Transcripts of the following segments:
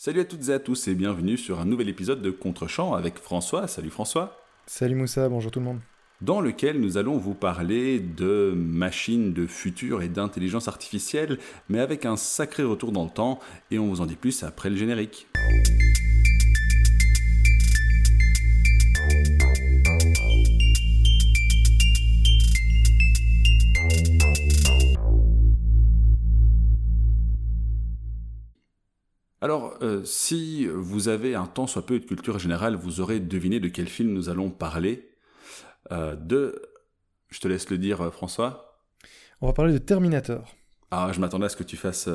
Salut à toutes et à tous et bienvenue sur un nouvel épisode de Contre-champ avec François. Salut François. Salut Moussa, bonjour tout le monde. Dans lequel nous allons vous parler de machines de futur et d'intelligence artificielle, mais avec un sacré retour dans le temps, et on vous en dit plus après le générique. Alors, euh, si vous avez un temps soit peu de culture générale, vous aurez deviné de quel film nous allons parler. Euh, de... Je te laisse le dire, euh, François. On va parler de Terminator. Ah, je m'attendais à ce que tu fasses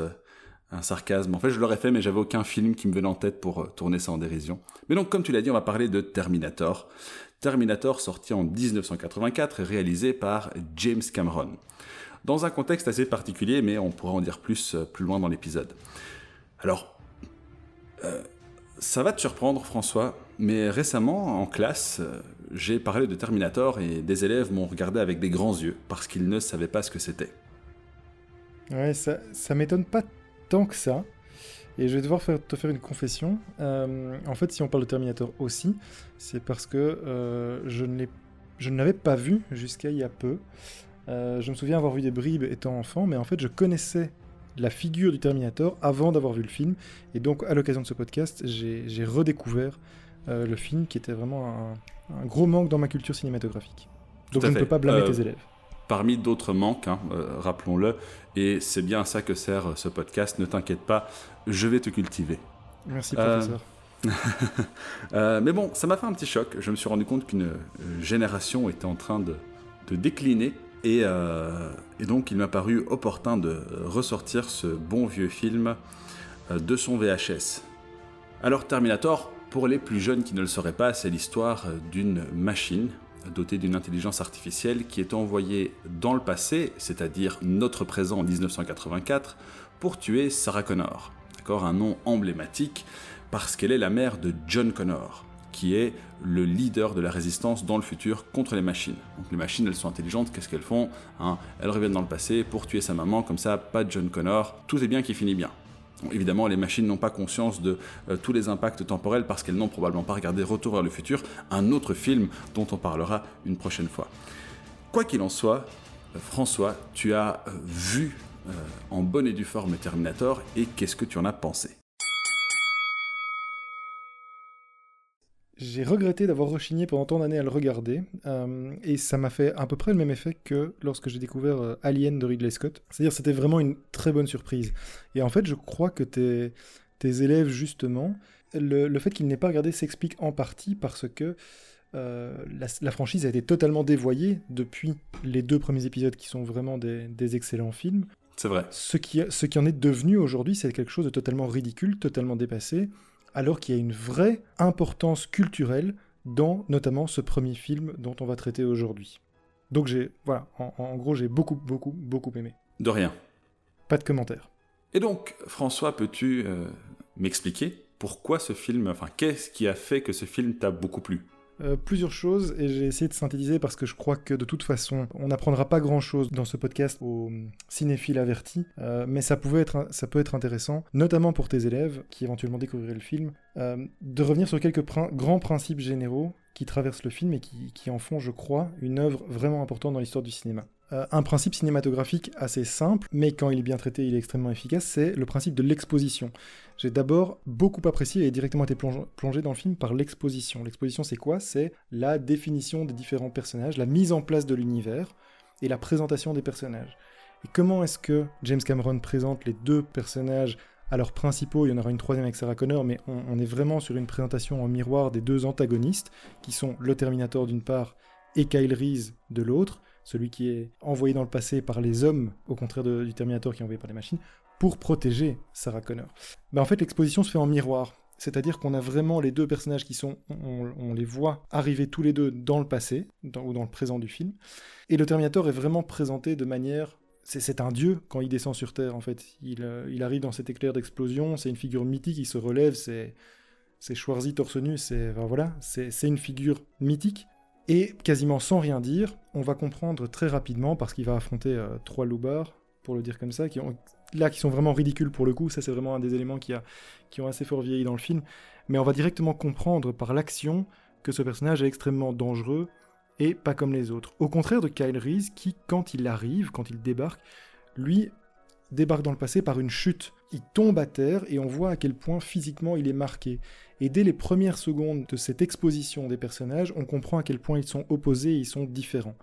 un sarcasme. En fait, je l'aurais fait, mais j'avais aucun film qui me venait en tête pour tourner ça en dérision. Mais donc, comme tu l'as dit, on va parler de Terminator. Terminator sorti en 1984 et réalisé par James Cameron. Dans un contexte assez particulier, mais on pourra en dire plus plus loin dans l'épisode. Alors, euh, ça va te surprendre, François, mais récemment, en classe, euh, j'ai parlé de Terminator et des élèves m'ont regardé avec des grands yeux parce qu'ils ne savaient pas ce que c'était. Ouais, ça, ça m'étonne pas tant que ça. Et je vais devoir te faire une confession. Euh, en fait, si on parle de Terminator aussi, c'est parce que je ne l'avais pas vu jusqu'à il y a peu. je me souviens avoir vu des bribes étant enfant, mais en fait, je connaissais la figure du Terminator avant d'avoir vu le film. Et donc, à l'occasion de ce podcast, j'ai redécouvert euh, le film qui était vraiment un, gros manque dans ma culture cinématographique. Donc, je ne peux pas blâmer euh, tes élèves. Parmi d'autres manques, hein, euh, rappelons-le, et c'est bien à ça que sert ce podcast, ne t'inquiète pas, je vais te cultiver. Merci, professeur. mais bon, ça m'a fait un petit choc. Je me suis rendu compte qu'une génération était en train de, de décliner euh, et, donc il m'a paru opportun de ressortir ce bon vieux film euh, de son VHS. Alors Terminator, pour les plus jeunes qui ne le sauraient pas, c'est l'histoire d'une machine dotée d'une intelligence artificielle qui est envoyée dans le passé, c'est-à-dire notre présent en 1984, pour tuer Sarah Connor. D'accord, un nom emblématique parce qu'elle est la mère de John Connor qui est le leader de la résistance dans le futur contre les machines. Donc les machines, elles sont intelligentes, qu'est-ce qu'elles font hein? Elles reviennent dans le passé pour tuer sa maman, comme ça, pas John Connor, tout est bien qui finit bien. évidemment, les machines n'ont pas conscience de euh, tous les impacts temporels parce qu'elles n'ont probablement pas regardé Retour vers le futur, un autre film dont on parlera une prochaine fois. Quoi qu'il en soit, euh, François, tu as euh, vu en bonne et due forme Terminator et qu'est-ce que tu en as pensé? J'ai regretté d'avoir rechigné pendant tant d'années à le regarder, euh, et ça m'a fait à peu près le même effet que lorsque j'ai découvert euh, Alien de Ridley Scott. C'est-à-dire c'était vraiment une très bonne surprise. Et en fait, je crois que tes, tes élèves, justement, le, fait qu'ils n'aient pas regardé s'explique en partie parce que euh, la, franchise a été totalement dévoyée depuis les deux premiers épisodes qui sont vraiment des, des excellents films. C'est vrai. Ce qui, ce qui en est devenu aujourd'hui, c'est quelque chose de totalement ridicule, totalement dépassé alors qu'il y a une vraie importance culturelle dans notamment ce premier film dont on va traiter aujourd'hui. Donc j'ai, voilà, en, gros j'ai beaucoup, beaucoup, beaucoup aimé. De rien. Pas de commentaires. Et donc, François, peux-tu euh, m'expliquer pourquoi ce film, enfin, qu'est-ce qui a fait que ce film t'a beaucoup plu? Euh, plusieurs choses et j'ai essayé de synthétiser parce que je crois que de toute façon on n'apprendra pas grand chose dans ce podcast aux cinéphiles avertis euh, mais ça, pouvait être, ça peut être intéressant notamment pour tes élèves qui éventuellement découvriraient le film euh, de revenir sur quelques grands principes généraux qui traversent le film et qui, qui en font je crois une œuvre vraiment importante dans l'histoire du cinéma. Euh, un principe cinématographique assez simple, mais quand il est bien traité, il est extrêmement efficace, c'est le principe de l'exposition. J'ai d'abord beaucoup apprécié et directement été plongé dans le film par l'exposition. L'exposition, c'est quoi? C'est la définition des différents personnages, la mise en place de l'univers et la présentation des personnages. Et comment est-ce que James Cameron présente les deux personnages à leurs principaux, il y en aura une troisième avec Sarah Connor, mais on, on est vraiment sur une présentation en miroir des deux antagonistes, qui sont le Terminator d'une part et Kyle Reese de l'autre, celui qui est envoyé dans le passé par les hommes, au contraire du Terminator qui est envoyé par les machines, pour protéger Sarah Connor. Ben, en fait, l'exposition se fait en miroir. C'est-à-dire qu'on a vraiment les deux personnages qui sont, on, les voit arriver tous les deux dans le passé, ou dans le présent du film. Et le Terminator est vraiment présenté de manière c'est un dieu quand il descend sur Terre, en fait. Il, euh, il arrive dans cet éclair d'explosion, c'est une figure mythique, il se relève, c'est Schwarzy torse nu, c'est voilà, c'est une figure mythique. Et quasiment sans rien dire, on va comprendre très rapidement, parce qu'il va affronter euh, trois loupards, pour le dire comme ça, qui, là qui sont vraiment ridicules pour le coup. Ça, c'est vraiment un des éléments qui, qui ont assez fort vieilli dans le film. Mais on va directement comprendre par l'action que ce personnage est extrêmement dangereux et pas comme les autres. Au contraire de Kyle Reese, qui, quand il arrive, quand il débarque, lui débarque dans le passé par une chute. Il tombe à terre et on voit à quel point physiquement il est marqué. Et dès les premières secondes de cette exposition des personnages, on comprend à quel point ils sont opposés et ils sont différents.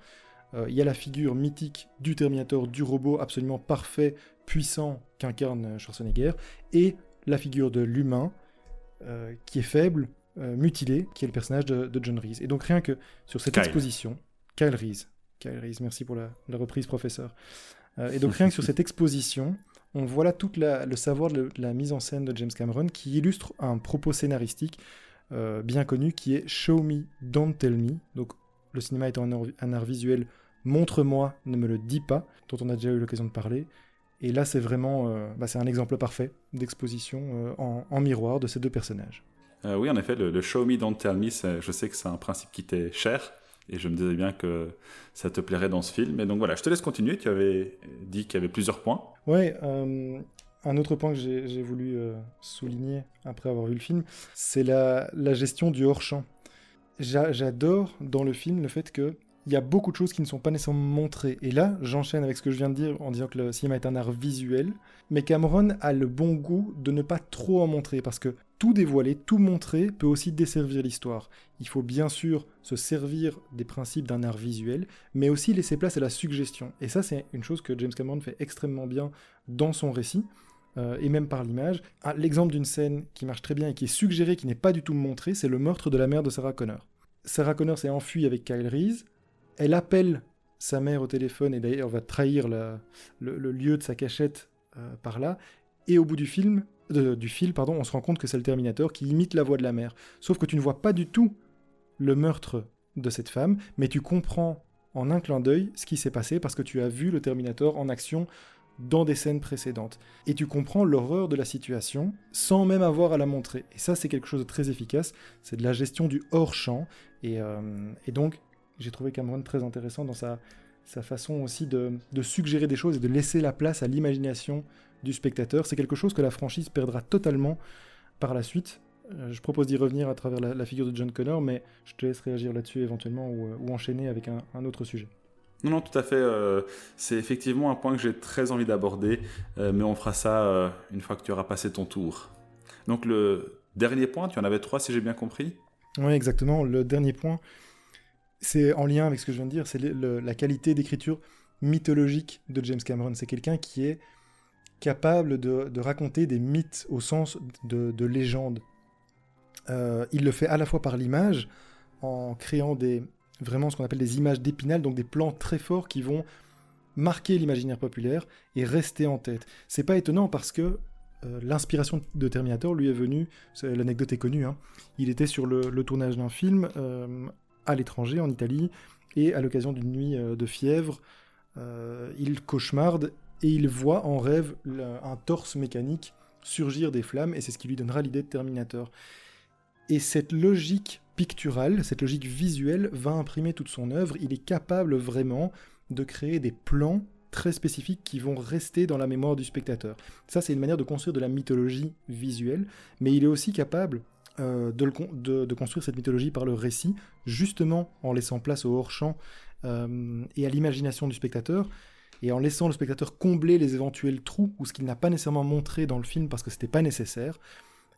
Euh, il y a la figure mythique du Terminator, du robot absolument parfait, puissant qu'incarne Schwarzenegger, et la figure de l'humain euh, qui est faible, euh, mutilé, qui est le personnage de, John Reese. Et donc rien que sur cette exposition, Kyle Reese, Kyle Reese, merci pour la, reprise professeur. Et donc rien que sur cette exposition, on voit là tout le savoir de la mise en scène de James Cameron qui illustre un propos scénaristique bien connu qui est Show me, don't tell me. Donc le cinéma étant un art visuel Montre-moi, ne me le dis pas, dont on a déjà eu l'occasion de parler. Et là, c'est vraiment euh, bah, c'est un exemple parfait d'exposition euh, en, miroir de ces deux personnages. Euh, oui, en effet, le, Show Me, Don't Tell Me, je sais que c'est un principe qui t'est cher, et je me disais bien que ça te plairait dans ce film. Et donc voilà, je te laisse continuer. Tu avais dit qu'il y avait plusieurs points. Ouais, un autre point que j'ai voulu souligner après avoir vu le film, c'est la gestion du hors-champ. J'adore dans le film le fait que il y a beaucoup de choses qui ne sont pas nécessairement montrées. Et là, j'enchaîne avec ce que je viens de dire en disant que le cinéma est un art visuel. Mais Cameron a le bon goût de ne pas trop en montrer parce que tout dévoiler, tout montrer peut aussi desservir l'histoire. Il faut bien sûr se servir des principes d'un art visuel, mais aussi laisser place à la suggestion. Et ça, c'est une chose que James Cameron fait extrêmement bien dans son récit. Euh, et même par l'image. Ah, l'exemple d'une scène qui marche très bien et qui est suggérée, qui n'est pas du tout montrée, c'est le meurtre de la mère de Sarah Connor. Sarah Connor s'est enfuie avec Kyle Reese elle appelle sa mère au téléphone et d'ailleurs va trahir le, lieu de sa cachette euh, par là. Et au bout du film, du fil, pardon, on se rend compte que c'est le Terminator qui imite la voix de la mère. Sauf que tu ne vois pas du tout le meurtre de cette femme, mais tu comprends en un clin d'œil ce qui s'est passé parce que tu as vu le Terminator en action dans des scènes précédentes. Et tu comprends l'horreur de la situation sans même avoir à la montrer. Et ça, c'est quelque chose de très efficace. C'est de la gestion du hors-champ. Et, euh, et donc, j'ai trouvé Cameron très intéressant dans sa, sa façon aussi de, suggérer des choses et de laisser la place à l'imagination du spectateur. C'est quelque chose que la franchise perdra totalement par la suite. Euh, je propose d'y revenir à travers la, figure de John Connor, mais je te laisse réagir là-dessus éventuellement ou, euh, enchaîner avec un, autre sujet. Non, non, tout à fait. Euh, c'est effectivement un point que j'ai très envie d'aborder, mais on fera ça une fois que tu auras passé ton tour. Donc le dernier point, tu en avais trois si j'ai bien compris? Oui, exactement. Le dernier point, c'est en lien avec ce que je viens de dire, c'est la qualité d'écriture mythologique de James Cameron. C'est quelqu'un qui est capable de, raconter des mythes au sens de, légende. Euh, il le fait à la fois par l'image, en créant des, vraiment ce qu'on appelle des images d'épinal, donc des plans très forts qui vont marquer l'imaginaire populaire et rester en tête. C'est pas étonnant parce que euh, l'inspiration de Terminator lui est venue, l'anecdote est connue, hein. il était sur le, tournage d'un film euh, à l'étranger, en Italie, et à l'occasion d'une nuit euh, de fièvre, euh, il cauchemarde et il voit en rêve un torse mécanique surgir des flammes, et c'est ce qui lui donnera l'idée de Terminator. Et cette logique picturale, cette logique visuelle va imprimer toute son œuvre, il est capable vraiment de créer des plans très spécifiques qui vont rester dans la mémoire du spectateur. Ça, c'est une manière de construire de la mythologie visuelle, mais il est aussi capable euh, de, construire cette mythologie par le récit, justement en laissant place au hors-champ euh, et à l'imagination du spectateur, et en laissant le spectateur combler les éventuels trous ou ce qu'il n'a pas nécessairement montré dans le film parce que c'était pas nécessaire.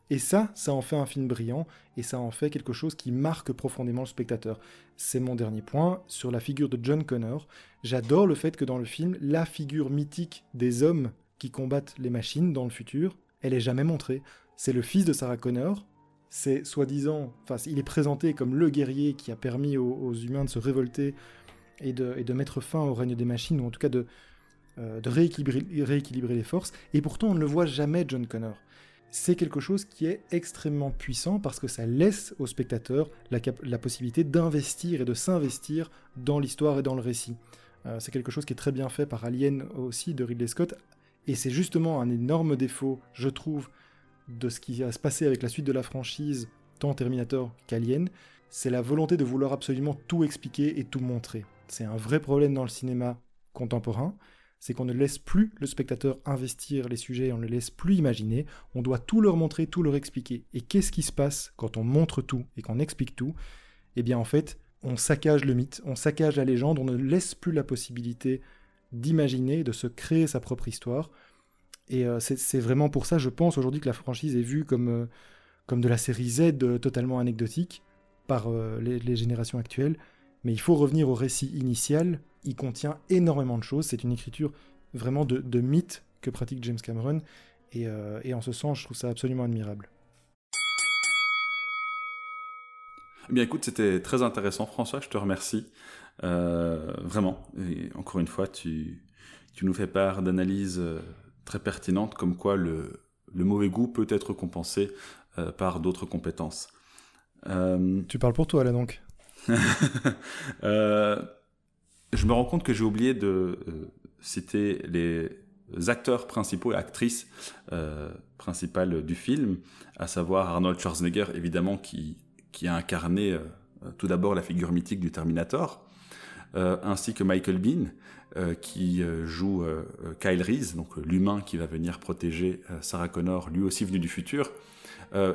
Et ça, ça en fait un film brillant, et ça en fait quelque chose qui marque profondément le spectateur. C'est mon dernier point sur la figure de John Connor. J'adore le fait que dans le film, la figure mythique des hommes qui combattent les machines dans le futur, elle est jamais montrée. C'est le fils de Sarah Connor, c'est soi-disant, enfin, il est présenté comme le guerrier qui a permis aux, humains de se révolter et de, mettre fin au règne des machines, ou en tout cas de, euh, rééquilibrer, les forces, et pourtant on ne le voit jamais, John Connor. C'est quelque chose qui est extrêmement puissant parce que ça laisse au spectateur la, possibilité d'investir et de s'investir dans l'histoire et dans le récit. Euh, c'est quelque chose qui est très bien fait par Alien aussi de Ridley Scott, et c'est justement un énorme défaut, je trouve, de ce qui va se passer avec la suite de la franchise, tant Terminator qu'Alien, c'est la volonté de vouloir absolument tout expliquer et tout montrer. C'est un vrai problème dans le cinéma contemporain. c'est qu'on ne laisse plus le spectateur investir les sujets, on ne laisse plus imaginer, on doit tout leur montrer, tout leur expliquer. Et qu'est-ce qui se passe quand on montre tout et qu'on explique tout? Eh bien en fait, on saccage le mythe, on saccage la légende, on ne laisse plus la possibilité d'imaginer, de se créer sa propre histoire. Et euh, c'est vraiment pour ça, je pense, aujourd'hui que la franchise est vue comme, euh, comme de la série Z euh, totalement anecdotique par les, générations actuelles. Mais il faut revenir au récit initial. Il contient énormément de choses. C'est une écriture vraiment de, de, mythe que pratique James Cameron. Et, et en ce sens, je trouve ça absolument admirable. Eh bien écoute, c'était très intéressant François, je te remercie. vraiment, et encore une fois, tu, tu nous fais part d'analyses très pertinente, comme quoi le, le mauvais goût peut être compensé euh, par d'autres compétences. Euh, tu parles pour toi là donc euh, Je me rends compte que j'ai oublié de citer les acteurs principaux et actrices principales du film, à savoir Arnold Schwarzenegger évidemment qui, qui a incarné tout d'abord la figure mythique du Terminator, ainsi que Michael Bean, euh, qui euh, joue euh, Kyle Reese, donc l'humain qui va venir protéger Sarah Connor, lui aussi venu du futur.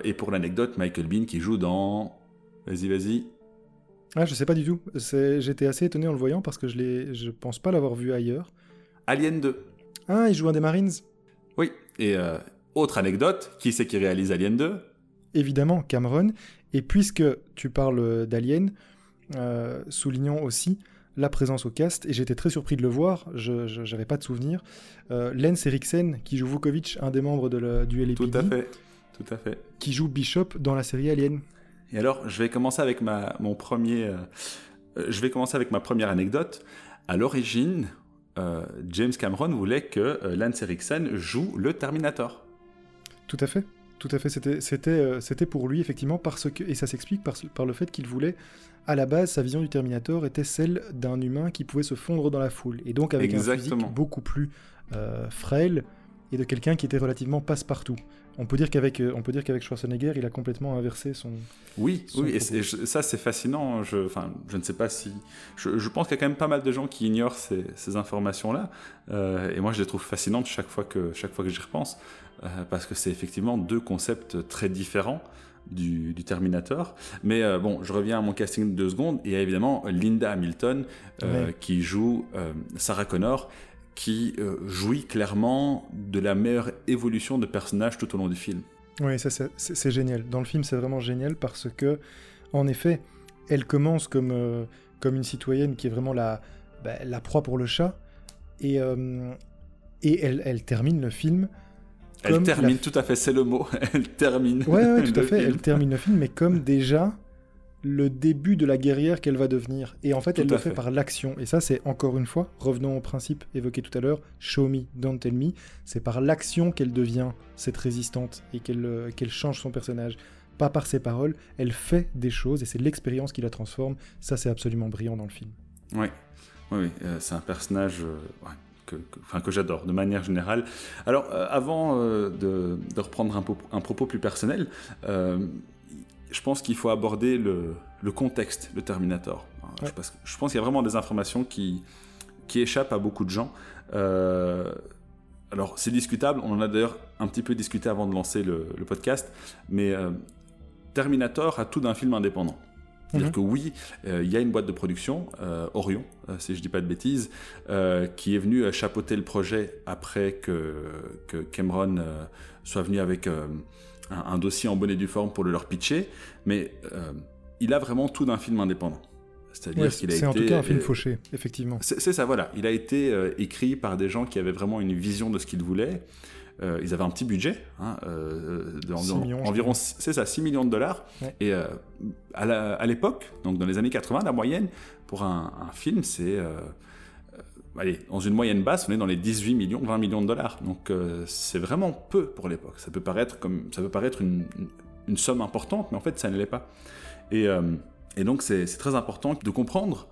et pour l'anecdote, Michael Bean qui joue dans... Vas-y, vas-y. Ah, je sais pas du tout. J'étais assez étonné en le voyant parce que je ne je pense pas l'avoir vu ailleurs. Alien 2. Ah, il joue un des Marines Oui. Et autre anecdote, qui c'est qui réalise Alien 2 Évidemment, Cameron. Et puisque tu parles d'Alien, soulignons aussi la présence au cast, et j'étais très surpris de le voir, je n'avais pas de souvenir. Euh, Lens Eriksen, qui joue Vukovic, un des membres de la, du LAPD. Tout à fait, tout à fait. Qui joue Bishop dans la série Alien. Et alors, je vais commencer avec ma, mon premier... Euh, euh, je vais commencer avec ma première anecdote. À l'origine, James Cameron voulait que Lance Eriksen joue le Terminator. Tout à fait. Tout à fait, c'était, c'était, c'était pour lui, effectivement, parce que, et ça s'explique par, par le fait qu'il voulait à la base, sa vision du Terminator était celle d'un humain qui pouvait se fondre dans la foule, et donc avec un physique beaucoup plus euh, frêle et de quelqu'un qui était relativement passe-partout. On peut dire qu'avec euh, on peut dire qu'avec Schwarzenegger, il a complètement inversé son. Oui, oui, et, ça c'est fascinant. Je, enfin, je ne sais pas si, je, pense qu'il y a quand même pas mal de gens qui ignorent ces, informations-là, euh, et moi je les trouve fascinantes chaque fois que chaque fois que j'y repense, parce que c'est effectivement deux concepts très différents du, Terminator. Mais euh, bon, je reviens à mon casting de deux secondes. Et il y a évidemment Linda Hamilton euh, qui joue euh, Sarah Connor, qui jouit clairement de la meilleure évolution de personnage tout au long du film. Oui, ça c'est génial. Dans le film, c'est vraiment génial parce que, en effet, elle commence comme, comme une citoyenne qui est vraiment la, bah, la proie pour le chat. Et, et elle, elle termine le film elle termine, tout à fait, c'est le mot. elle termine. Ouais, tout à fait. Elle termine le film, mais comme déjà le début de la guerrière qu'elle va devenir. Et en fait, elle le fait, par l'action. Et ça, c'est encore une fois, revenons au principe évoqué tout à l'heure, show me, don't tell me. C'est par l'action qu'elle devient cette résistante et qu'elle euh, qu'elle change son personnage. Pas par ses paroles, elle fait des choses et c'est l'expérience qui la transforme. Ça, c'est absolument brillant dans le film. Oui, oui, euh, c'est un personnage. Euh, que, enfin, que j'adore de manière générale. Alors, euh, avant euh, de, reprendre un, un, propos plus personnel, euh, je pense qu'il faut aborder le, le, contexte de Terminator. Je, je, pense qu'il y a vraiment des informations qui, qui échappent à beaucoup de gens. alors, c'est discutable, on en a d'ailleurs un petit peu discuté avant de lancer le, le podcast, mais Terminator a tout d'un film indépendant. C'est-à-dire mhm. que oui, euh, il y a une boîte de production, euh, Orion, euh, si je ne dis pas de bêtises, qui est venue chapeauter le projet après que, que Cameron soit venu avec un, dossier en bonne et due forme pour le leur pitcher. Mais il a vraiment tout d'un film indépendant. C'est-à-dire qu'il a été. C'est en tout cas un film fauché, effectivement. C'est ça, voilà. Il a été écrit par des gens qui avaient vraiment une vision de ce qu'ils voulaient. Euh, ils avaient un petit budget, hein, euh, environ, c'est ça, 6 millions de dollars. Et euh, à l'époque, donc dans les années 80, la moyenne pour un, film, c'est allez, dans une moyenne basse, on est dans les 18 millions, 20 millions de dollars. Donc c'est vraiment peu pour l'époque. Ça peut paraître comme ça peut paraître une, une, somme importante, mais en fait ça ne l'est pas. Et, et donc c'est très important de comprendre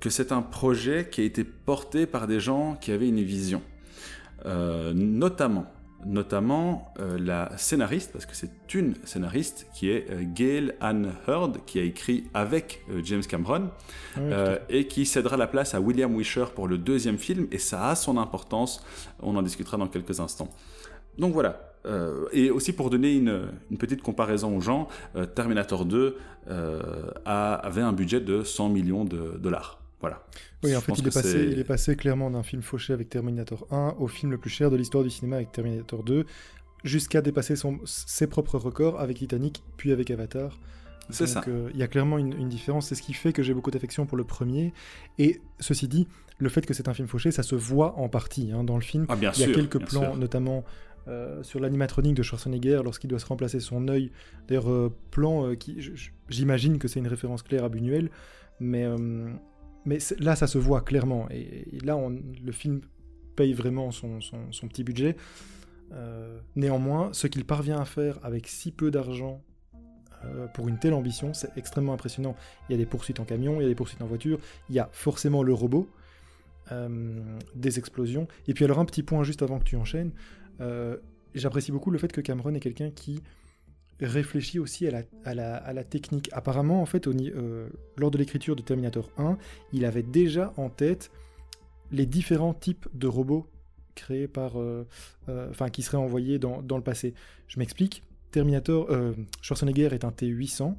que c'est un projet qui a été porté par des gens qui avaient une vision. notamment notamment euh, la scénariste, parce que c'est une scénariste, qui est euh, Gail Ann Hurd, qui a écrit avec euh, James Cameron, et qui cédera la place à William Wisher pour le deuxième film, et ça a son importance, on en discutera dans quelques instants. Donc voilà, et aussi pour donner une, petite comparaison aux gens, Terminator 2 avait un budget de 100 millions de dollars. Voilà. Oui, en fait, il est, passé, il est passé clairement d'un film fauché avec Terminator 1 au film le plus cher de l'histoire du cinéma avec Terminator 2, jusqu'à dépasser son, ses propres records avec Titanic, puis avec Avatar. C'est ça. Euh, il y a clairement une, différence. C'est ce qui fait que j'ai beaucoup d'affection pour le premier. Et ceci dit, le fait que c'est un film fauché, ça se voit en partie hein, dans le film. Ah, bien il y a quelques plans, notamment euh, sur l'animatronique de Schwarzenegger lorsqu'il doit se remplacer son œil. D'ailleurs, euh, plan qui, j'imagine que c'est une référence claire à Buñuel, mais mais là, ça se voit clairement. Et, là, on, le film paye vraiment son, petit budget. Euh, néanmoins, ce qu'il parvient à faire avec si peu d'argent euh, pour une telle ambition, c'est extrêmement impressionnant. Il y a des poursuites en camion, il y a des poursuites en voiture, il y a forcément le robot, euh, des explosions. Et puis alors un petit point juste avant que tu enchaînes, j'apprécie beaucoup le fait que Cameron est quelqu'un qui réfléchit aussi à la, technique. Apparemment, en fait, euh, lors de l'écriture de Terminator 1, il avait déjà en tête les différents types de robots créés par, euh, euh, qui seraient envoyés dans, le passé. Je m'explique. Terminator, Schwarzenegger est un T800.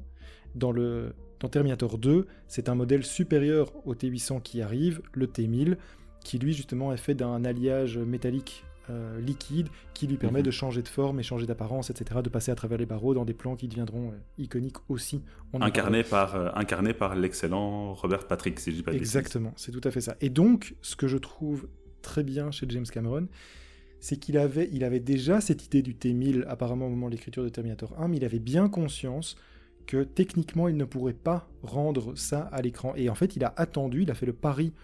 Dans dans Terminator 2, c'est un modèle supérieur au T800 qui arrive, le T1000, qui lui justement est fait d'un alliage métallique euh, liquide qui lui permet mhm. de changer de forme et changer d'apparence, etc., de passer à travers les barreaux dans des plans qui deviendront euh, iconiques aussi. Incarné par, euh, incarné par l'excellent Robert Patrick, si je dis pas de Exactement, c'est tout à fait ça. Et donc, ce que je trouve très bien chez James Cameron, c'est qu'il avait, il avait déjà cette idée du T-1000 apparemment au moment de l'écriture de Terminator 1, mais il avait bien conscience que techniquement il ne pourrait pas rendre ça à l'écran. Et en fait, il a attendu, il a fait le pari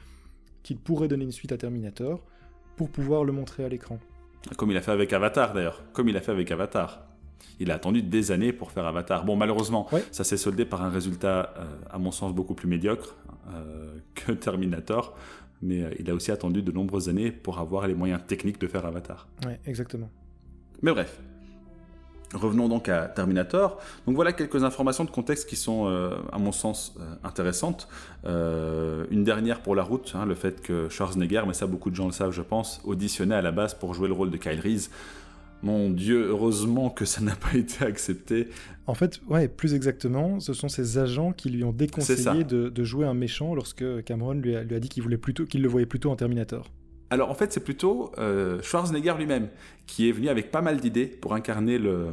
qu'il pourrait donner une suite à Terminator pour pouvoir le montrer à l'écran. Comme il a fait avec Avatar d'ailleurs, comme il a fait avec Avatar. Il a attendu des années pour faire Avatar. Bon, malheureusement, ça s'est soldé par un résultat, euh, à mon sens, beaucoup plus médiocre euh, que Terminator. Mais euh, il a aussi attendu de nombreuses années pour avoir les moyens techniques de faire Avatar. Oui, exactement. Mais bref, Revenons donc à Terminator. Donc voilà quelques informations de contexte qui sont, euh, à mon sens, euh, intéressantes. Euh, une dernière pour la route, hein, le fait que Schwarzenegger, mais ça beaucoup de gens le savent je pense, auditionnait à la base pour jouer le rôle de Kyle Reese. Mon Dieu, heureusement que ça n'a pas été accepté. En fait, ouais, plus exactement, ce sont ses agents qui lui ont déconseillé de, jouer un méchant lorsque Cameron lui a, lui a dit qu'il voulait plutôt, qu'il le voyait plutôt en Terminator. Alors en fait, c'est plutôt euh, Schwarzenegger lui-même qui est venu avec pas mal d'idées pour incarner le.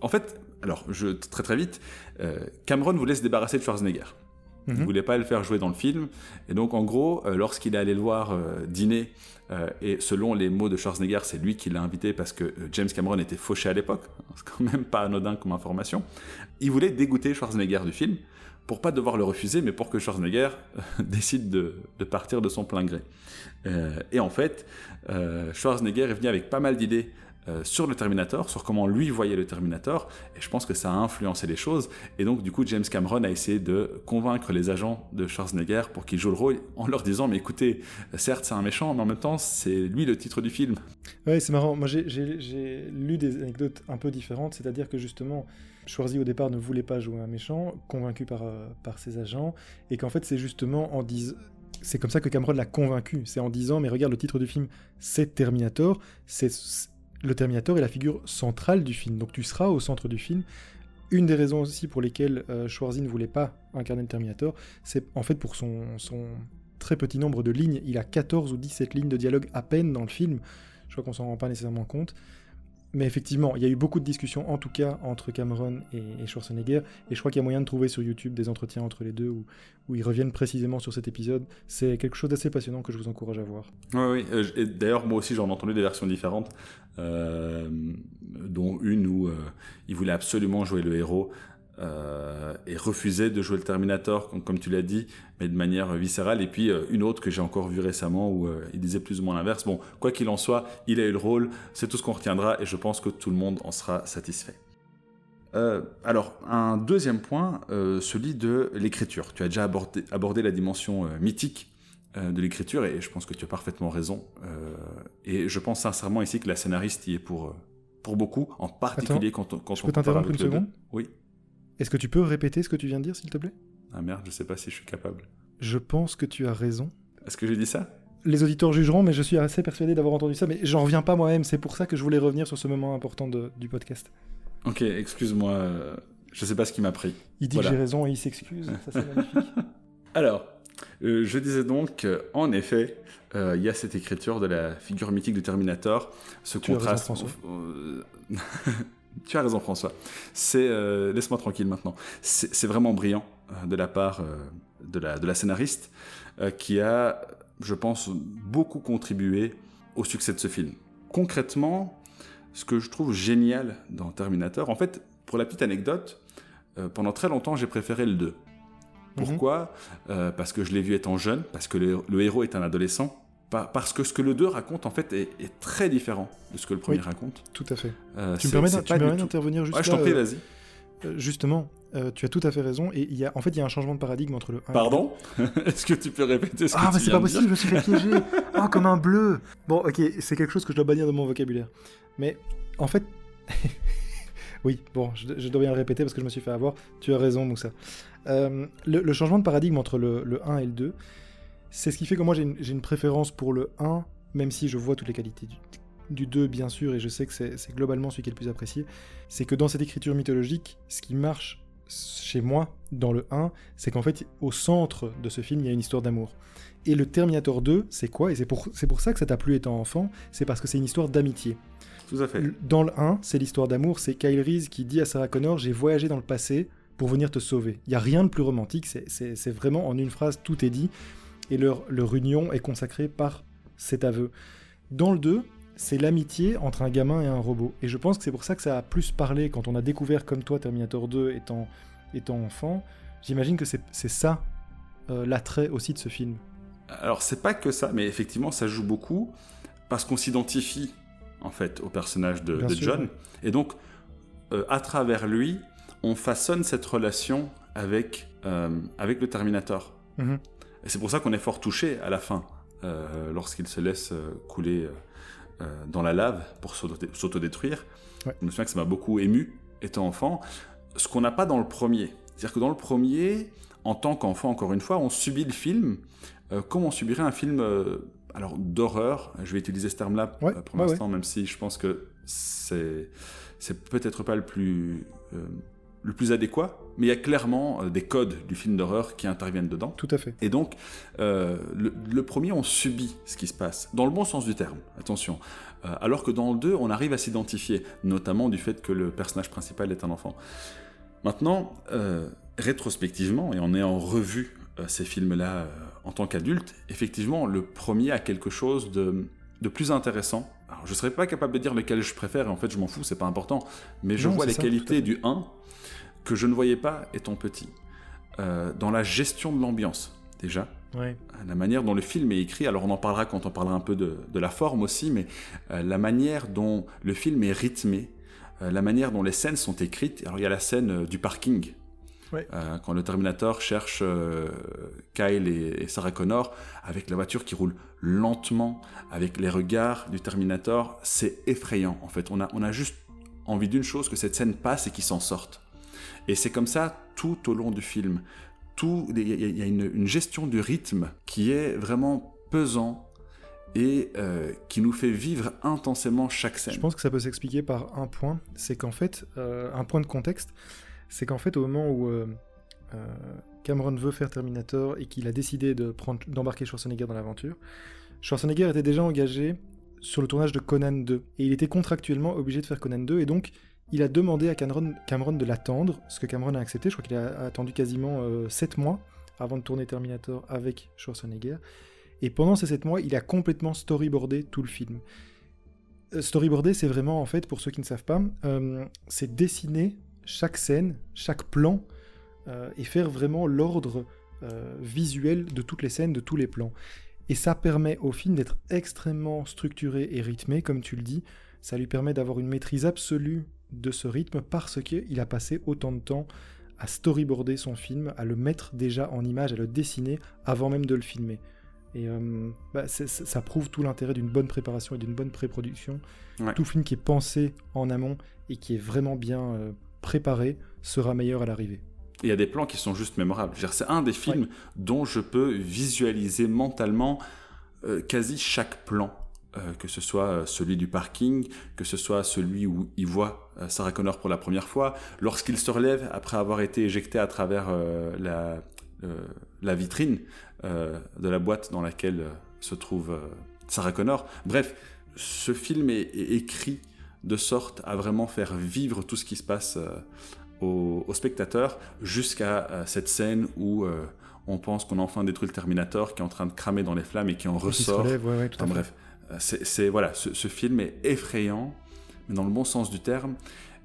En fait, alors je très très vite, euh, Cameron voulait se débarrasser de Schwarzenegger. Il ne mhm. voulait pas le faire jouer dans le film. Et donc, en gros, euh, lorsqu'il est allé le voir dîner, et selon les mots de Schwarzenegger, c'est lui qui l'a invité parce que James Cameron était fauché à l'époque. C'est quand même pas anodin comme information. Il voulait dégoûter Schwarzenegger du film pour pas devoir le refuser, mais pour que Schwarzenegger décide de, partir de son plein gré. Euh, et en fait, euh, Schwarzenegger est venu avec pas mal d'idées euh, sur le Terminator, sur comment lui voyait le Terminator, et je pense que ça a influencé les choses. Et donc, du coup, James Cameron a essayé de convaincre les agents de Schwarzenegger pour qu'ils jouent le rôle en leur disant Mais écoutez, certes, c'est un méchant, mais en même temps, c'est lui le titre du film. Ouais, c'est marrant. Moi, j'ai lu des anecdotes un peu différentes, c'est-à-dire que justement, Schwarzy au départ ne voulait pas jouer un méchant, convaincu par, euh, ses agents, et qu'en fait c'est justement en disant... C'est comme ça que Cameron l'a convaincu, c'est en disant mais regarde le titre du film c'est Terminator, c'est le Terminator est la figure centrale du film, donc tu seras au centre du film. Une des raisons aussi pour lesquelles euh, ne voulait pas incarner le Terminator, c'est en fait pour son, son très petit nombre de lignes, il a 14 ou 17 lignes de dialogue à peine dans le film, je crois qu'on s'en rend pas nécessairement compte, mais effectivement, il y a eu beaucoup de discussions, en tout cas, entre Cameron et, Schwarzenegger, et je crois qu'il y a moyen de trouver sur YouTube des entretiens entre les deux où, ils reviennent précisément sur cet épisode. C'est quelque chose d'assez passionnant que je vous encourage à voir. Oui, oui. Euh, et d'ailleurs, moi aussi, j'en ai entendu des versions différentes, euh, dont une où euh, il voulait absolument jouer le héros, euh, et refusait de jouer le Terminator, comme, tu l'as dit, mais de manière viscérale. Et puis euh, une autre que j'ai encore vue récemment où euh, il disait plus ou moins l'inverse. Bon, quoi qu'il en soit, il a eu le rôle, c'est tout ce qu'on retiendra et je pense que tout le monde en sera satisfait. alors, un deuxième point, celui de l'écriture. Tu as déjà abordé, abordé la dimension mythique de l'écriture, et je pense que tu as parfaitement raison. Et je pense sincèrement ici que la scénariste y est pour, pour beaucoup, en particulier quand, on- quand je on peux t'interrompre une seconde? Oui. Est-ce que tu peux répéter ce que tu viens de dire, s'il te plaît? Ah merde, je sais pas si je suis capable. Je pense que tu as raison. Est-ce que j'ai dit ça? Les auditeurs jugeront, mais je suis assez persuadé d'avoir entendu ça, mais j'en reviens pas moi-même. C'est pour ça que je voulais revenir sur ce moment important de- du podcast. Ok, excuse-moi, euh, je sais pas ce qui m'a pris. Il dit Voilà. que j'ai raison et il s'excuse. Ça, c'est magnifique. Alors, euh, je disais donc, euh, en effet, euh, il y a cette écriture de la figure mythique du Terminator, ce Tu as raison, contraste. François. Tu as raison, François. C'est euh, laisse-moi tranquille maintenant. C'est vraiment brillant euh, de la part euh, de, la, de la scénariste qui a, je pense, beaucoup contribué au succès de ce film. Concrètement, ce que je trouve génial dans Terminator, en fait, pour la petite anecdote, pendant très longtemps, j'ai préféré le 2. Pourquoi? Euh, Parce que je l'ai vu étant jeune, parce que le, le héros est un adolescent, parce que ce que le 2 raconte, en fait, est, est très différent de ce que le premier Oui. raconte. Tout à fait. Euh, Tu me permets d'intervenir juste Ouais, je t'en prie, euh, vas-y. euh, Justement, euh, tu as tout à fait raison. Et il y a, en fait, il y a un changement de paradigme entre le 1 et le Pardon Est-ce que tu peux répéter ce que Ah, tu mais c'est pas possible, je me suis fait piéger. Ah, comme un bleu. Bon, ok, c'est quelque chose que je dois bannir de mon vocabulaire. Mais en fait. oui, bon, je, je dois bien le répéter parce que je me suis fait avoir. Tu as raison, Moussa. Le, le changement de paradigme entre le, le 1 et le 2, c'est ce qui fait que moi j'ai une, préférence pour le 1, même si je vois toutes les qualités du, du 2, bien sûr, et je sais que c'est globalement celui qui est le plus apprécié. C'est que dans cette écriture mythologique, ce qui marche chez moi dans le 1, c'est qu'en fait, au centre de ce film, il y a une histoire d'amour. Et le Terminator 2, c'est quoi? Et c'est pour, pour ça que ça t'a plu étant enfant, c'est parce que c'est une histoire d'amitié. Tout à fait. Dans le 1, c'est l'histoire d'amour, c'est Kyle Reese qui dit à Sarah Connor J'ai voyagé dans le passé pour venir te sauver. Il n'y a rien de plus romantique, c'est vraiment en une phrase, tout est dit, et leur, leur union est consacrée par cet aveu. Dans le 2, c'est l'amitié entre un gamin et un robot. Et je pense que c'est pour ça que ça a plus parlé quand on a découvert, comme toi, Terminator 2 étant, étant enfant. J'imagine que c'est ça euh, l'attrait aussi de ce film. Alors, c'est pas que ça, mais effectivement, ça joue beaucoup parce qu'on s'identifie en fait au personnage de, John. Et donc, euh, à travers lui, on façonne cette relation avec, euh, avec le Terminator. Mhm. Et c'est pour ça qu'on est fort touché à la fin, euh, lorsqu'il se laisse euh, couler euh, dans la lave pour s'auto- s'autodétruire. Ouais. Je me souviens que ça m'a beaucoup ému étant enfant. Ce qu'on n'a pas dans le premier. C'est-à-dire que dans le premier, en tant qu'enfant, encore une fois, on subit le film euh, comme on subirait un film alors d'horreur. Je vais utiliser ce terme-là Ouais, pour ouais, l'instant, même si je pense que c'est c'est peut-être pas le plus le plus adéquat, mais il y a clairement euh, des codes du film d'horreur qui interviennent dedans. Tout à fait. Et donc, euh, le, le premier, on subit ce qui se passe, dans le bon sens du terme, attention. Euh, alors que dans le 2, on arrive à s'identifier, notamment du fait que le personnage principal est un enfant. Maintenant, euh, rétrospectivement, et en ayant revu ces films-là en tant qu'adulte, effectivement, le premier a quelque chose de, de plus intéressant. Alors, je ne serais pas capable de dire lequel je préfère, et en fait, je m'en fous, c'est pas important. Mais je Non, vois les ça, qualités du 1 que je ne voyais pas étant petit. Euh, dans la gestion de l'ambiance, déjà Ouais. la manière dont le film est écrit, alors on en parlera quand on parlera un peu de, de la forme aussi, mais euh, la manière dont le film est rythmé, euh, la manière dont les scènes sont écrites. Alors il y a la scène euh, du parking, Ouais. Euh, quand le Terminator cherche euh, Kyle et, et Sarah Connor, avec la voiture qui roule lentement, avec les regards du Terminator, c'est effrayant en fait. On a, on a juste envie d'une chose, que cette scène passe et qu'ils s'en sortent. Et c'est comme ça tout au long du film. Il y a, il y a une, une gestion du rythme qui est vraiment pesant et euh, qui nous fait vivre intensément chaque scène. Je pense que ça peut s'expliquer par un point, c'est qu'en fait, euh, un point de contexte, c'est qu'en fait, au moment où euh, euh, Cameron veut faire Terminator et qu'il a décidé d'embarquer Schwarzenegger dans l'aventure, Schwarzenegger était déjà engagé sur le tournage de Conan 2 et il était contractuellement obligé de faire Conan 2 et donc il a demandé à Cameron, de l'attendre, ce que Cameron a accepté. Je crois qu'il a attendu quasiment 7 mois avant de tourner Terminator avec Schwarzenegger. Et pendant ces 7 mois, il a complètement storyboardé tout le film. Euh, Storyboarder, c'est vraiment, en fait, pour ceux qui ne savent pas, euh, c'est dessiner chaque scène, chaque plan, euh, et faire vraiment l'ordre euh, visuel de toutes les scènes, de tous les plans. Et ça permet au film d'être extrêmement structuré et rythmé, comme tu le dis. Ça lui permet d'avoir une maîtrise absolue de ce rythme parce qu'il a passé autant de temps à storyboarder son film, à le mettre déjà en image, à le dessiner avant même de le filmer. Et euh, bah, ça prouve tout l'intérêt d'une bonne préparation et d'une bonne pré-production. Ouais. Tout film qui est pensé en amont et qui est vraiment bien euh, préparé sera meilleur à l'arrivée. Il y a des plans qui sont juste mémorables. C'est un des films dont je peux visualiser mentalement euh, quasi chaque plan. Euh, que ce soit euh, celui du parking, que ce soit celui où il voit Sarah Connor pour la première fois, lorsqu'il se relève après avoir été éjecté à travers euh, la, la vitrine de la boîte dans laquelle se trouve Sarah Connor. Bref, ce film est, est écrit de sorte à vraiment faire vivre tout ce qui se passe euh, au, au spectateur jusqu'à euh, cette scène où euh, on pense qu'on a enfin détruit le Terminator qui est en train de cramer dans les flammes et qui en Qui se ressort. relève, ouais, ouais, tout Enfin, bref, c'est c'est- voilà, ce, ce film est effrayant, mais dans le bon sens du terme.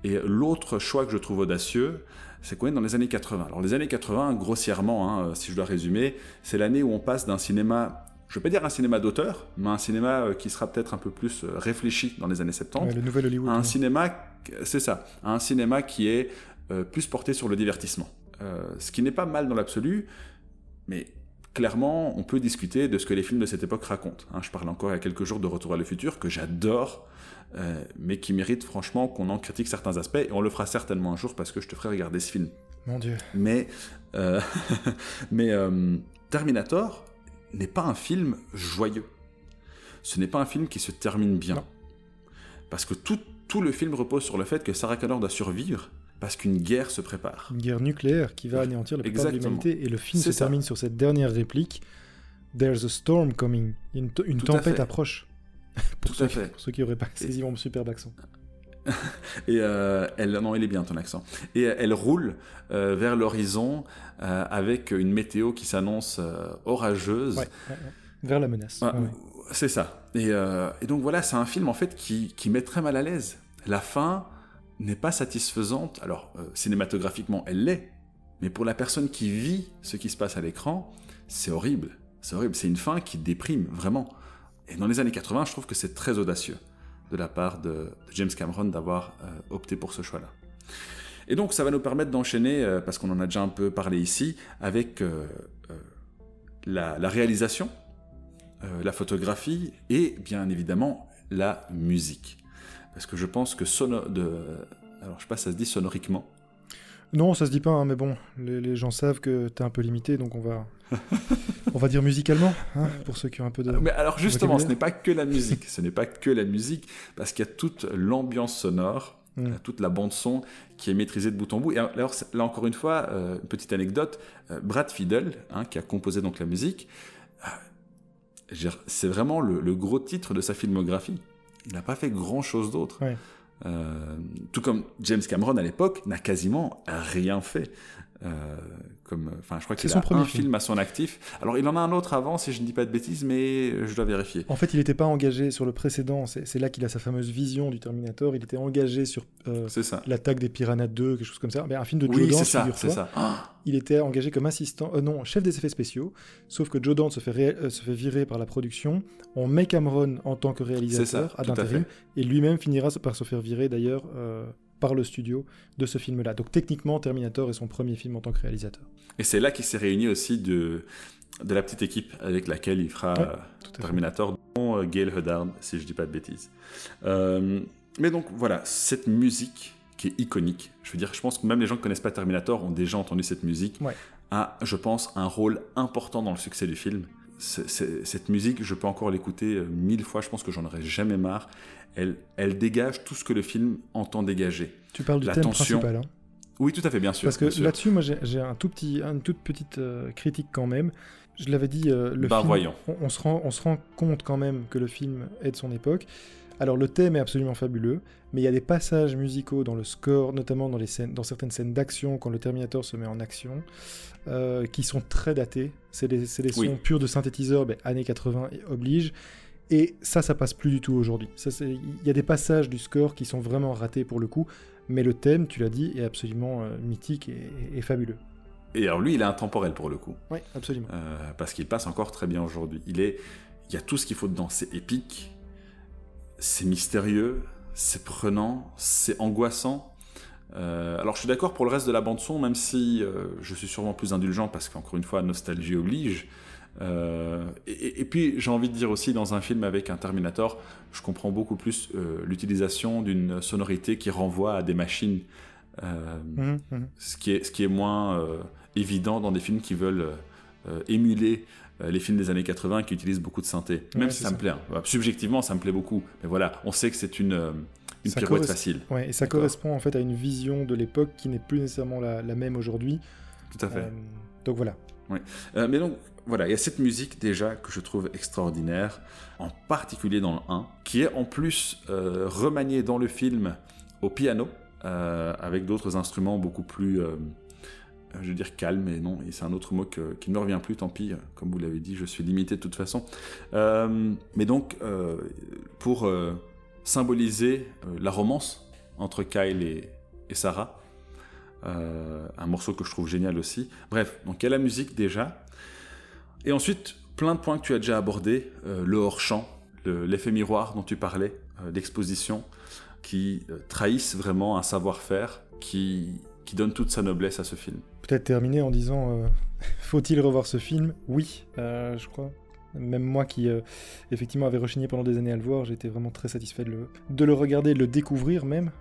Et l'autre choix que je trouve audacieux, c'est qu'on est dans les années 80. Alors les années 80, grossièrement, hein, si je dois résumer, c'est l'année où on passe d'un cinéma, je ne vais pas dire un cinéma d'auteur, mais un cinéma euh, qui sera peut-être un peu plus euh, réfléchi dans les années 70, Ouais, le nouvel Hollywood. un ouais. cinéma, c'est ça, un cinéma qui est euh, plus porté sur le divertissement. Euh, ce qui n'est pas mal dans l'absolu, mais clairement, on peut discuter de ce que les films de cette époque racontent. hein. je parle encore il y a quelques jours de Retour à le futur, que j'adore, euh, mais qui mérite franchement qu'on en critique certains aspects, et on le fera certainement un jour parce que je te ferai regarder ce film. Mon Dieu. Mais, euh, mais euh, Terminator n'est pas un film joyeux. Ce n'est pas un film qui se termine bien. Non. Parce que tout, tout le film repose sur le fait que Sarah Connor doit survivre parce qu'une guerre se prépare. Une guerre nucléaire qui va anéantir la plupart de l'humanité. Et le film se ça. termine sur cette dernière réplique There's a storm coming. Une, tempête approche. pour, Tout ceux à qui, fait. pour ceux qui n'auraient pas saisi mon superbe accent. Et euh, elle, non, il est bien ton accent. Et elle roule euh, vers l'horizon euh, avec une météo qui s'annonce euh, orageuse. Ouais, ouais, ouais. Vers la menace. Ah. C'est ça. Et, euh, et donc voilà, c'est un film en fait qui, qui met très mal à l'aise. La fin n'est pas satisfaisante. Alors euh, cinématographiquement, elle l'est, mais pour la personne qui vit ce qui se passe à l'écran, c'est horrible. C'est horrible. C'est une fin qui déprime vraiment. Et dans les années 80, je trouve que c'est très audacieux de la part de, James Cameron d'avoir euh, opté pour ce choix-là. Et donc ça va nous permettre d'enchaîner, euh, parce qu'on en a déjà un peu parlé ici, avec euh, la, réalisation la photographie et bien évidemment la musique. Parce que je pense que sono de... Alors je sais pas ça se dit sonoriquement. Non, ça se dit pas, hein, mais bon, les, les gens savent que t'es un peu limité, donc on va, on va dire musicalement, hein, pour ceux qui ont un peu de. Mais alors justement, ce n'est pas que la musique. ce n'est pas que la musique, parce qu'il y a toute l'ambiance sonore, Mm. euh, toute la bande son qui est maîtrisée de bout en bout. Et alors là encore une fois, euh, petite anecdote, euh, Brad Fiedel, hein, qui a composé donc la musique, euh, c'est vraiment le, le gros titre de sa filmographie. Il n'a pas fait grand-chose d'autre. Ouais. Euh, tout comme James Cameron à l'époque n'a quasiment rien fait. Euh, comme, enfin, je crois C'est qu'il son a premier un film. film à son actif. Alors, il en a un autre avant, si je ne dis pas de bêtises, mais je dois vérifier. En fait, il n'était pas engagé sur le précédent. C'est là qu'il a sa fameuse vision du Terminator. Il était engagé sur euh, l'attaque des Piranhas 2, quelque chose comme ça. Mais un film de Joe Oui, Dante, c'est ça, ça. Ah, Il était engagé comme assistant, euh, non, chef des effets spéciaux. Sauf que Joe Dante se fait, ré- euh, se fait virer par la production. On met Cameron en tant que réalisateur ça, à l'intérim. Et lui-même finira par se faire virer d'ailleurs euh, par le studio de ce film-là. Donc techniquement, Terminator est son premier film en tant que réalisateur. Et c'est là qu'il s'est réuni aussi de, de la petite équipe avec laquelle il fera Ouais, Tout. Terminator, dont euh, Gail Huddard, si je dis pas de bêtises. Euh, mais donc voilà, cette musique qui est iconique. Je veux dire, je pense que même les gens qui connaissent pas Terminator ont déjà entendu cette musique. Ouais. A, je pense, un rôle important dans le succès du film. Cette musique, je peux encore l'écouter euh, mille fois. Je pense que j'en aurai jamais marre. Elle, elle dégage tout ce que le film entend dégager. Tu parles du La thème tension, principal. hein. Oui, tout à fait, bien sûr. Parce que là-dessus, moi, j'ai un tout petit, une toute petite euh, critique quand même. Je l'avais dit, euh, le Ben, film, voyons. On, on se rend, on se rend compte quand même que le film est de son époque. Alors le thème est absolument fabuleux, mais il y a des passages musicaux dans le score, notamment dans, les scènes, dans certaines scènes d'action, quand le Terminator se met en action, euh, qui sont très datés. C'est des, sons Oui. purs de synthétiseurs, ben, années 80 et oblige. Et ça, ça passe plus du tout aujourd'hui. Il y a des passages du score qui sont vraiment ratés pour le coup, mais le thème, tu l'as dit, est absolument euh, mythique et, et fabuleux. Et alors lui, il est intemporel pour le coup. Oui, absolument. Euh, parce qu'il passe encore très bien aujourd'hui. Il est, il y a tout ce qu'il faut dedans. C'est épique, c'est mystérieux, c'est prenant, c'est angoissant. Euh, alors je suis d'accord pour le reste de la bande son, même si euh, je suis sûrement plus indulgent parce qu'encore une fois, nostalgie oblige. Et, et, puis j'ai envie de dire aussi dans un film avec un Terminator, je comprends beaucoup plus l'utilisation d'une sonorité qui renvoie à des machines, mmh, mmh. Ce, qui est, ce qui est moins évident dans des films qui veulent émuler euh, les films des années 80 qui utilisent beaucoup de synthé. Même si ça, me plaît. Hein. Subjectivement, ça me plaît beaucoup. Mais voilà, on sait que c'est une, euh, une pirouette facile. Ouais, et ça correspond en fait à une vision de l'époque qui n'est plus nécessairement la, même aujourd'hui. Tout à fait. Euh, donc voilà. Oui. mais donc, voilà, il y a cette musique déjà que je trouve extraordinaire, en particulier dans le 1, qui est en plus remaniée dans le film au piano, avec d'autres instruments beaucoup plus euh, je veux dire calme, mais non, et c'est un autre mot qui ne me revient plus, tant pis, euh, comme vous l'avez dit, je suis limité de toute façon. Euh, mais donc, pour symboliser la romance entre Kyle et, Sarah, un morceau que je trouve génial aussi. Bref, donc il y a la musique déjà, et ensuite, plein de points que tu as déjà abordés, le hors-champ, l'effet miroir dont tu parlais, l'exposition, qui trahissent vraiment un savoir-faire qui, qui donne toute sa noblesse à ce film peut-être terminer en disant euh, faut-il revoir ce film? Oui, euh, je crois. Même moi qui, euh, effectivement, avait rechigné pendant des années à le voir, j'étais vraiment très satisfait de le, de le regarder, de le découvrir même,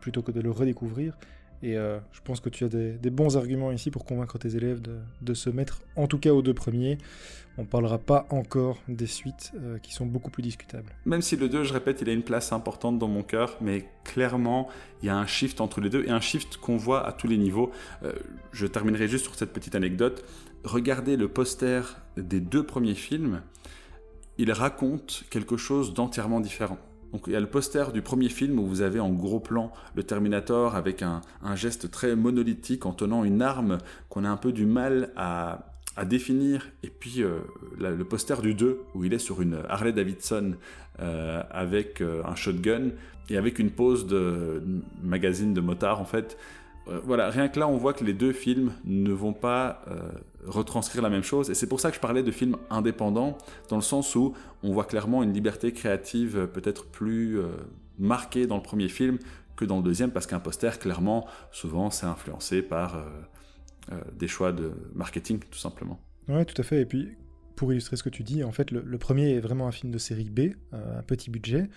plutôt que de le redécouvrir. Et je pense que tu as des, bons arguments ici pour convaincre tes élèves de, se mettre, en tout cas aux deux premiers. On parlera pas encore des suites euh, qui sont beaucoup plus discutables. Même si le 2, je répète, il a une place importante dans mon cœur, mais clairement, il y a un shift entre les deux et un shift qu'on voit à tous les niveaux. Euh, je terminerai juste sur cette petite anecdote. Regardez le poster des deux premiers films, il raconte quelque chose d'entièrement différent. Donc il y a le poster du premier film où vous avez en gros plan le Terminator avec un geste très monolithique en tenant une arme qu'on a un peu du mal à, définir. Et puis euh, le poster du 2, où il est sur une Harley Davidson euh, avec euh, un shotgun et avec une pose de, magazine de motard en fait. voilà, rien que là, on voit que les deux films ne vont pas retranscrire la même chose. Et c'est pour ça que je parlais de films indépendants, dans le sens où on voit clairement une liberté créative peut-être plus marquée dans le premier film que dans le deuxième, parce qu'un poster, clairement, souvent, c'est influencé par euh, des choix de marketing, tout simplement. Oui, tout à fait. Et puis, pour illustrer ce que tu dis, en fait, le, premier est vraiment un film de série B, euh, un petit budget,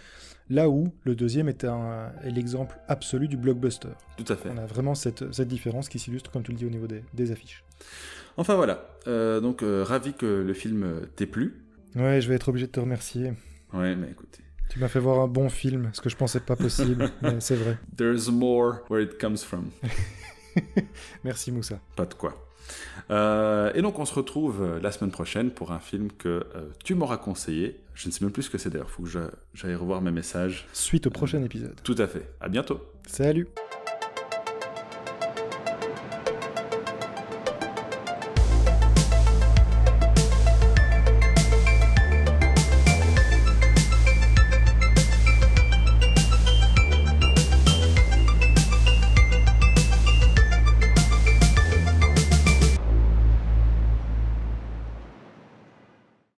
là où le deuxième est, l'exemple absolu du blockbuster. Tout à fait. On a vraiment cette, cette différence qui s'illustre, comme tu le dis, au niveau des, des affiches. Enfin voilà, euh, donc ravi que le film t'ait plu. Ouais, je vais être obligé de te remercier. Ouais, mais écoutez. Tu m'as fait voir un bon film, ce que je pensais pas possible, mais c'est vrai. There's more where it comes from. Merci Moussa. Pas de quoi. Euh, et donc on se retrouve euh, la semaine prochaine pour un film que euh, tu m'auras conseillé. Je ne sais même plus ce que c'est d'ailleurs, il faut que j'aille revoir mes messages. Suite au prochain épisode. Tout à fait. À bientôt. Salut.